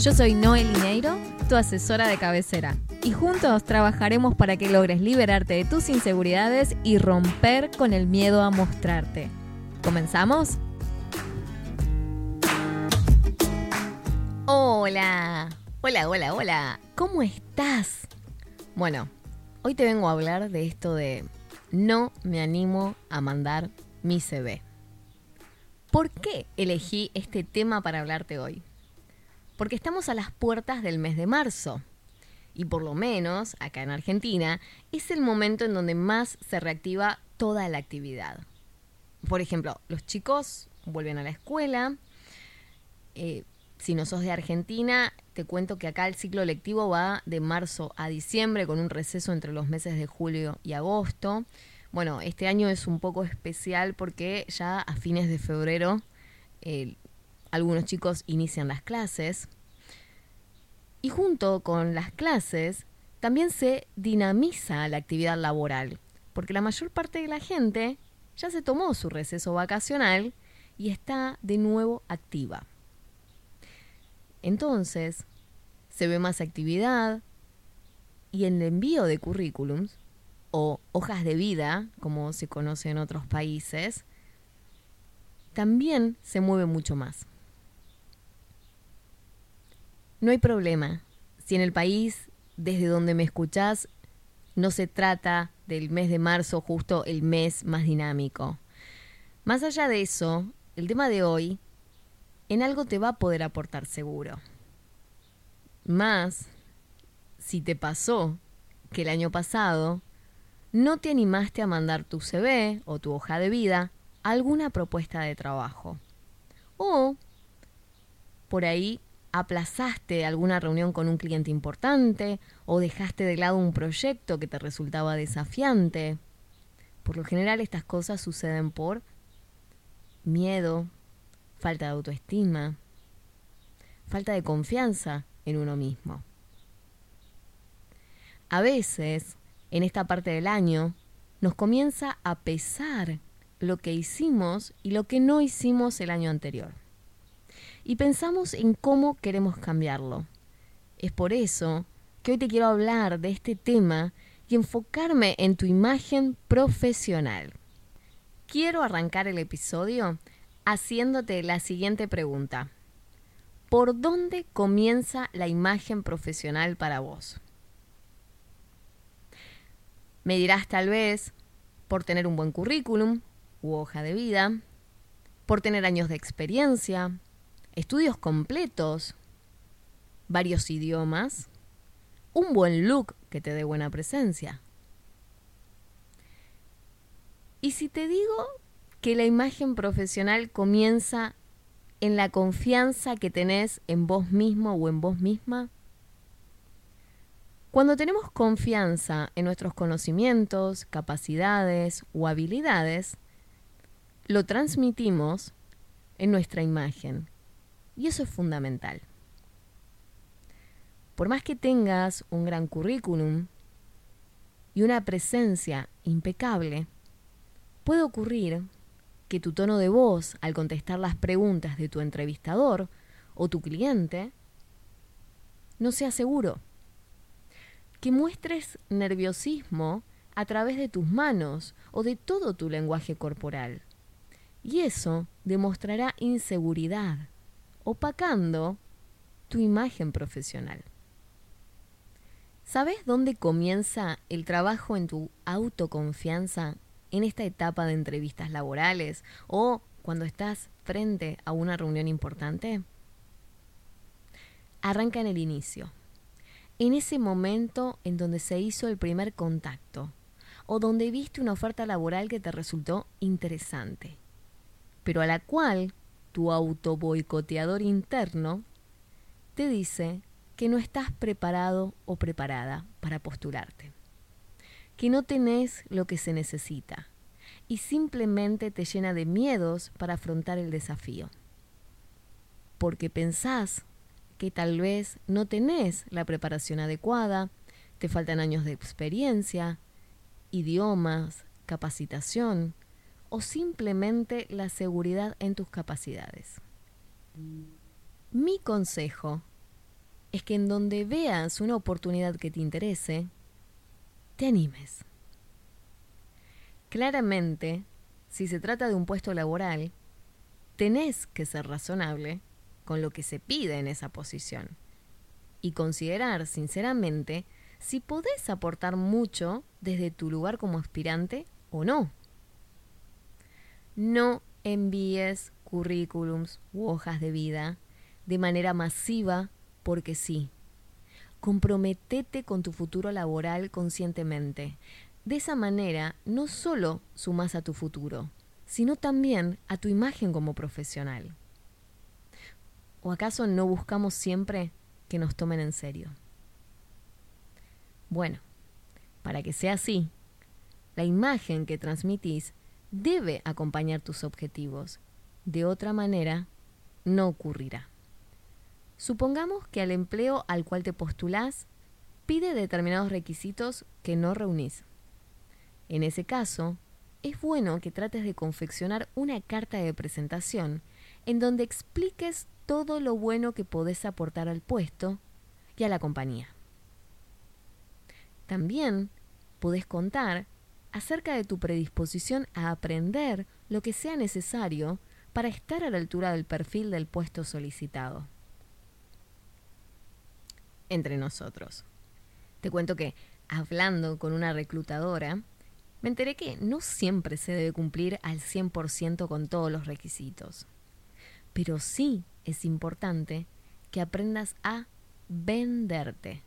Yo soy Noel Lineiro, tu asesora de cabecera, y juntos trabajaremos para que logres liberarte de tus inseguridades y romper con el miedo a mostrarte. ¿Comenzamos? Hola, hola, hola, hola, ¿cómo estás? Bueno, hoy te vengo a hablar de esto de no me animo a mandar mi CV. ¿Por qué elegí este tema para hablarte hoy? Porque estamos a las puertas del mes de marzo. Y por lo menos, acá en Argentina, es el momento en donde más se reactiva toda la actividad. Por ejemplo, los chicos vuelven a la escuela. Eh, si no sos de Argentina, te cuento que acá el ciclo lectivo va de marzo a diciembre con un receso entre los meses de julio y agosto. Bueno, este año es un poco especial porque ya a fines de febrero algunos chicos inician las clases. Y junto con las clases también se dinamiza la actividad laboral, porque la mayor parte de la gente ya se tomó su receso vacacional y está de nuevo activa. Entonces, se ve más actividad y en el envío de currículums o hojas de vida, como se conoce en otros países, también se mueve mucho más. No hay problema. Si en el país desde donde me escuchás no se trata del mes de marzo justo el mes más dinámico. Más allá de eso, el tema de hoy en algo te va a poder aportar seguro. Más si te pasó que el año pasado no te animaste a mandar tu CV o tu hoja de vida a alguna propuesta de trabajo. O por ahí aplazaste alguna reunión con un cliente importante o dejaste de lado un proyecto que te resultaba desafiante. Por lo general estas cosas suceden por miedo, falta de autoestima, falta de confianza en uno mismo. A veces, en esta parte del año, nos comienza a pesar lo que hicimos y lo que no hicimos el año anterior y pensamos en cómo queremos cambiarlo. Es por eso que hoy te quiero hablar de este tema y enfocarme en tu imagen profesional. Quiero arrancar el episodio haciéndote la siguiente pregunta. ¿Por dónde comienza la imagen profesional para vos? Me dirás tal vez por tener un buen currículum u hoja de vida, por tener años de experiencia, estudios completos, varios idiomas, un buen look que te dé buena presencia. Y si te digo que la imagen profesional comienza en la confianza que tenés en vos mismo o en vos misma, cuando tenemos confianza en nuestros conocimientos, capacidades o habilidades, lo transmitimos en nuestra imagen y eso es fundamental. Por más que tengas un gran currículum y una presencia impecable, puede ocurrir que tu tono de voz al contestar las preguntas de tu entrevistador o tu cliente no sea seguro. Que muestres nerviosismo a través de tus manos o de todo tu lenguaje corporal. Y eso demostrará inseguridad opacando tu imagen profesional. ¿Sabes dónde comienza el trabajo en tu autoconfianza en esta etapa de entrevistas laborales o cuando estás frente a una reunión importante? Arranca en el inicio, en ese momento en donde se hizo el primer contacto o donde viste una oferta laboral que te resultó interesante, pero a la cual tu auto boicoteador interno te dice que no estás preparado o preparada para postularte, que no tenés lo que se necesita, y simplemente te llena de miedos para afrontar el desafío. Porque pensás que tal vez no tenés la preparación adecuada, te faltan años de experiencia, idiomas, capacitación o simplemente la seguridad en tus capacidades. Mi consejo es que en donde veas una oportunidad que te interese, te animes. Claramente, si se trata de un puesto laboral, tenés que ser razonable con lo que se pide en esa posición y considerar sinceramente si podés aportar mucho desde tu lugar como aspirante o no. No envíes currículums u hojas de vida de manera masiva porque sí. Comprometete con tu futuro laboral conscientemente. De esa manera, no solo sumas a tu futuro, sino también a tu imagen como profesional. ¿O acaso no buscamos siempre que nos tomen en serio? Bueno, para que sea así, la imagen que transmitís debe acompañar tus objetivos. De otra manera, no ocurrirá. Supongamos que al empleo al cual te postulás pide determinados requisitos que no reunís. En ese caso, es bueno que trates de confeccionar una carta de presentación en donde expliques todo lo bueno que podés aportar al puesto y a la compañía. También podés contar acerca de tu predisposición a aprender lo que sea necesario para estar a la altura del perfil del puesto solicitado entre nosotros. Te cuento que, hablando con una reclutadora, me enteré que no siempre se debe cumplir al 100% con todos los requisitos. Pero sí es importante que aprendas a venderte.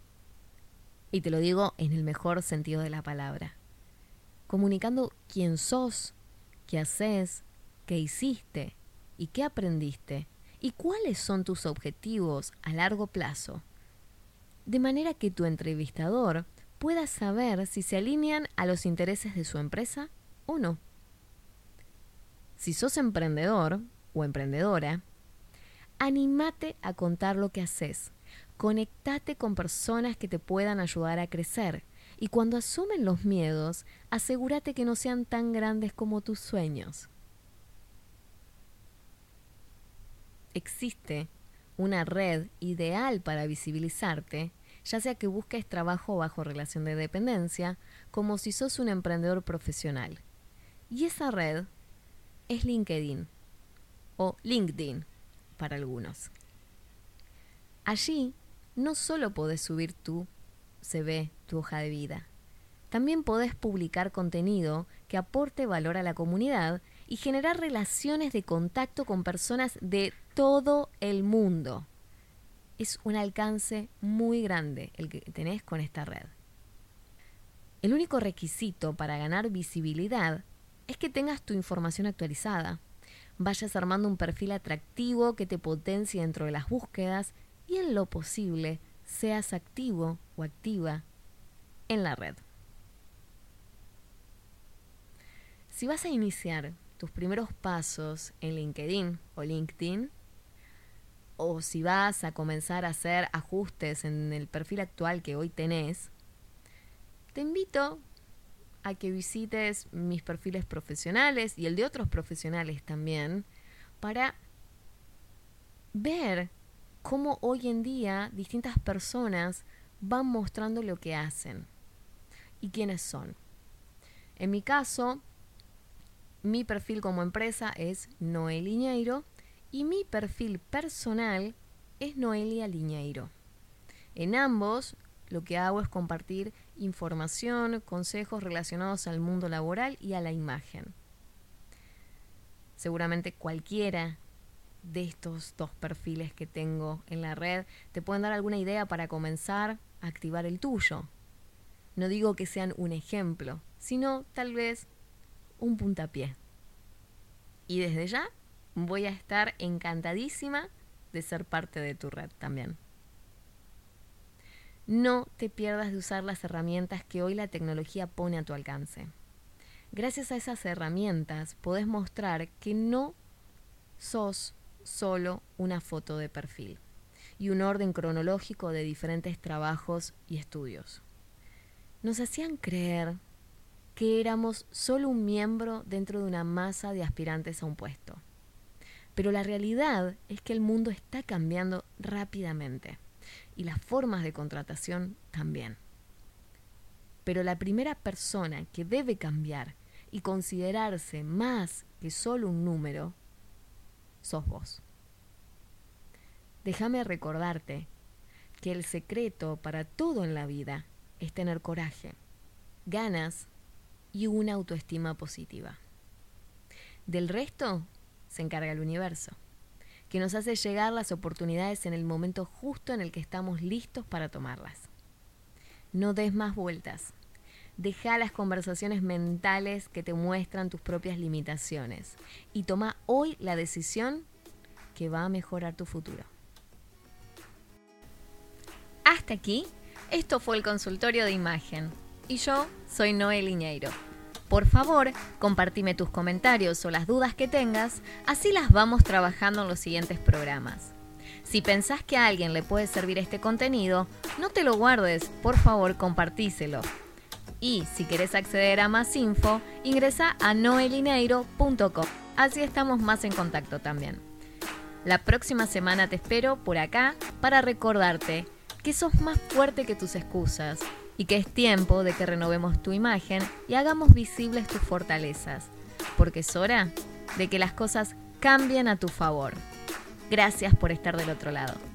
Y te lo digo en el mejor sentido de la palabra. Comunicando quién sos, qué haces, qué hiciste y qué aprendiste y cuáles son tus objetivos a largo plazo de manera que tu entrevistador pueda saber si se alinean a los intereses de su empresa o no. Si sos emprendedor o emprendedora, animate a contar lo que haces. Conectate con personas que te puedan ayudar a crecer. Y cuando asumen los miedos, asegúrate que no sean tan grandes como tus sueños. Existe una red ideal para visibilizarte, ya sea que busques trabajo bajo relación de dependencia, como si sos un emprendedor profesional. Y esa red es LinkedIn o LinkedIn para algunos. Allí no solo podés subir tu CV, hoja de vida, también podés publicar contenido que aporte valor a la comunidad y generar relaciones de contacto con personas de todo el mundo. Es un alcance muy grande el que tenés con esta red. El único requisito para ganar visibilidad es que tengas tu información actualizada, vayas armando un perfil atractivo que te potencie dentro de las búsquedas y en lo posible seas activo o activa en la red. Si vas a iniciar tus primeros pasos en LinkedIn o LinkedIn, o si vas a comenzar a hacer ajustes en el perfil actual que hoy tenés, te invito a que visites mis perfiles profesionales y el de otros profesionales también para ver cómo hoy en día distintas personas van mostrando lo que hacen y quiénes son. En mi caso, mi perfil como empresa es Noel Iñeiro y mi perfil personal es Noelia Liñeiro. En ambos lo que hago es compartir información, consejos relacionados al mundo laboral y a la imagen. Seguramente cualquiera de estos dos perfiles que tengo en la red te pueden dar alguna idea para comenzar a activar el tuyo. No digo que sean un ejemplo, sino tal vez un puntapié. Y desde ya voy a estar encantadísima de ser parte de tu red también. No te pierdas de usar las herramientas que hoy la tecnología pone a tu alcance. Gracias a esas herramientas podés mostrar que no sos solo una foto de perfil y un orden cronológico de diferentes trabajos y estudios. Nos hacían creer que éramos solo un miembro dentro de una masa de aspirantes a un puesto. Pero la realidad es que el mundo está cambiando rápidamente y las formas de contratación también. Pero la primera persona que debe cambiar y considerarse más que solo un número, sos vos. Déjame recordarte que el secreto para todo en la vida es tener coraje, ganas y una autoestima positiva. Del resto se encarga el universo, que nos hace llegar las oportunidades en el momento justo en el que estamos listos para tomarlas. No des más vueltas. Deja las conversaciones mentales que te muestran tus propias limitaciones y toma hoy la decisión que va a mejorar tu futuro. Hasta aquí, esto fue el consultorio de imagen y yo soy Noel Iñeiro. Por favor, compartime tus comentarios o las dudas que tengas, así las vamos trabajando en los siguientes programas. Si pensás que a alguien le puede servir este contenido, no te lo guardes, por favor compartíselo. Y si querés acceder a más info, ingresa a noelineiro.com. Así estamos más en contacto también. La próxima semana te espero por acá para recordarte que sos más fuerte que tus excusas y que es tiempo de que renovemos tu imagen y hagamos visibles tus fortalezas, porque es hora de que las cosas cambien a tu favor. Gracias por estar del otro lado.